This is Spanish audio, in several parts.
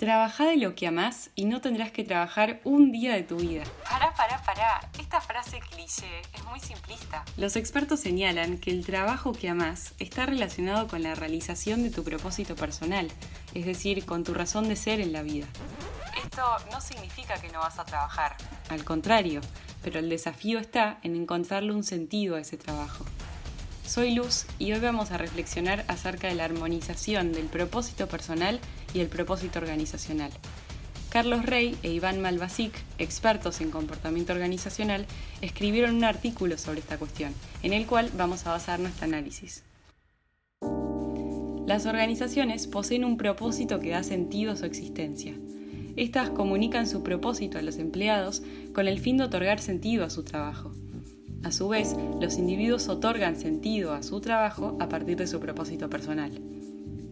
Trabaja de lo que amás y no tendrás que trabajar un día de tu vida. Pará, pará, pará. Esta frase cliché es muy simplista. Los expertos señalan que el trabajo que amás está relacionado con la realización de tu propósito personal, es decir, con tu razón de ser en la vida. Esto no significa que no vas a trabajar. Al contrario, pero el desafío está en encontrarle un sentido a ese trabajo. Soy Luz y hoy vamos a reflexionar acerca de la armonización del propósito personal y el propósito organizacional. Carlos Rey e Iván Malvasic, expertos en comportamiento organizacional, escribieron un artículo sobre esta cuestión, en el cual vamos a basar nuestro análisis. Las organizaciones poseen un propósito que da sentido a su existencia. Estas comunican su propósito a los empleados con el fin de otorgar sentido a su trabajo. A su vez, los individuos otorgan sentido a su trabajo a partir de su propósito personal.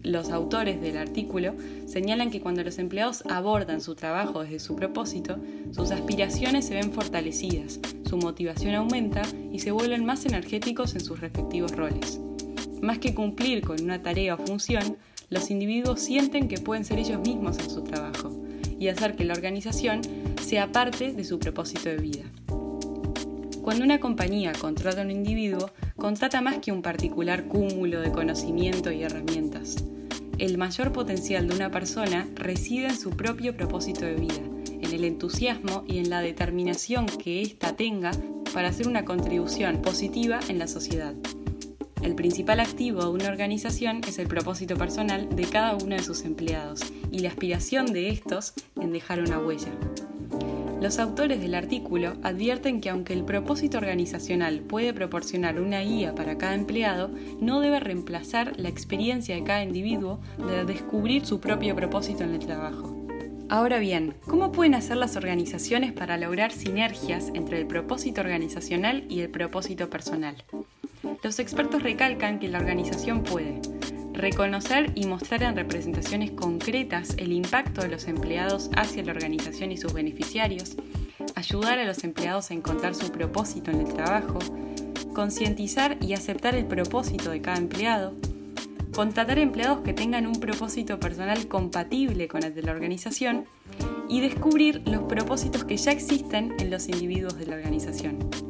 Los autores del artículo señalan que cuando los empleados abordan su trabajo desde su propósito, sus aspiraciones se ven fortalecidas, su motivación aumenta y se vuelven más energéticos en sus respectivos roles. Más que cumplir con una tarea o función, los individuos sienten que pueden ser ellos mismos en su trabajo y hacer que la organización sea parte de su propósito de vida. Cuando una compañía contrata a un individuo, contrata más que un particular cúmulo de conocimiento y herramientas. El mayor potencial de una persona reside en su propio propósito de vida, en el entusiasmo y en la determinación que ésta tenga para hacer una contribución positiva en la sociedad. El principal activo de una organización es el propósito personal de cada uno de sus empleados y la aspiración de estos en dejar una huella. Los autores del artículo advierten que aunque el propósito organizacional puede proporcionar una guía para cada empleado, no debe reemplazar la experiencia de cada individuo de descubrir su propio propósito en el trabajo. Ahora bien, ¿cómo pueden hacer las organizaciones para lograr sinergias entre el propósito organizacional y el propósito personal? Los expertos recalcan que la organización puede reconocer y mostrar en representaciones concretas el impacto de los empleados hacia la organización y sus beneficiarios, ayudar a los empleados a encontrar su propósito en el trabajo, concientizar y aceptar el propósito de cada empleado, contratar empleados que tengan un propósito personal compatible con el de la organización y descubrir los propósitos que ya existen en los individuos de la organización.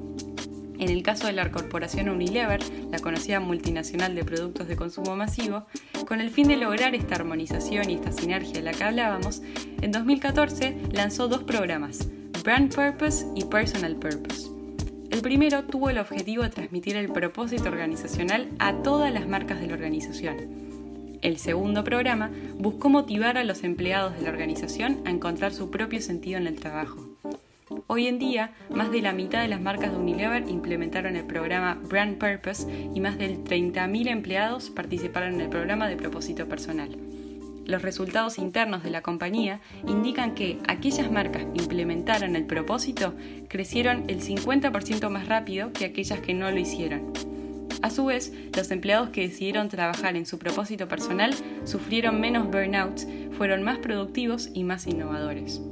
En el caso de la corporación Unilever, la conocida multinacional de productos de consumo masivo, con el fin de lograr esta armonización y esta sinergia de la que hablábamos, en 2014 lanzó dos programas, Brand Purpose y Personal Purpose. El primero tuvo el objetivo de transmitir el propósito organizacional a todas las marcas de la organización. El segundo programa buscó motivar a los empleados de la organización a encontrar su propio sentido en el trabajo. Hoy en día, más de la mitad de las marcas de Unilever implementaron el programa Brand Purpose y más de 30.000 empleados participaron en el programa de propósito personal. Los resultados internos de la compañía indican que aquellas marcas que implementaron el propósito crecieron el 50% más rápido que aquellas que no lo hicieron. A su vez, los empleados que decidieron trabajar en su propósito personal sufrieron menos burnouts, fueron más productivos y más innovadores.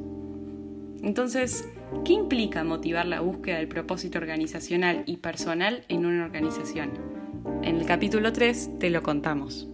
Entonces, ¿qué implica motivar la búsqueda del propósito organizacional y personal en una organización? En el capítulo 3 te lo contamos.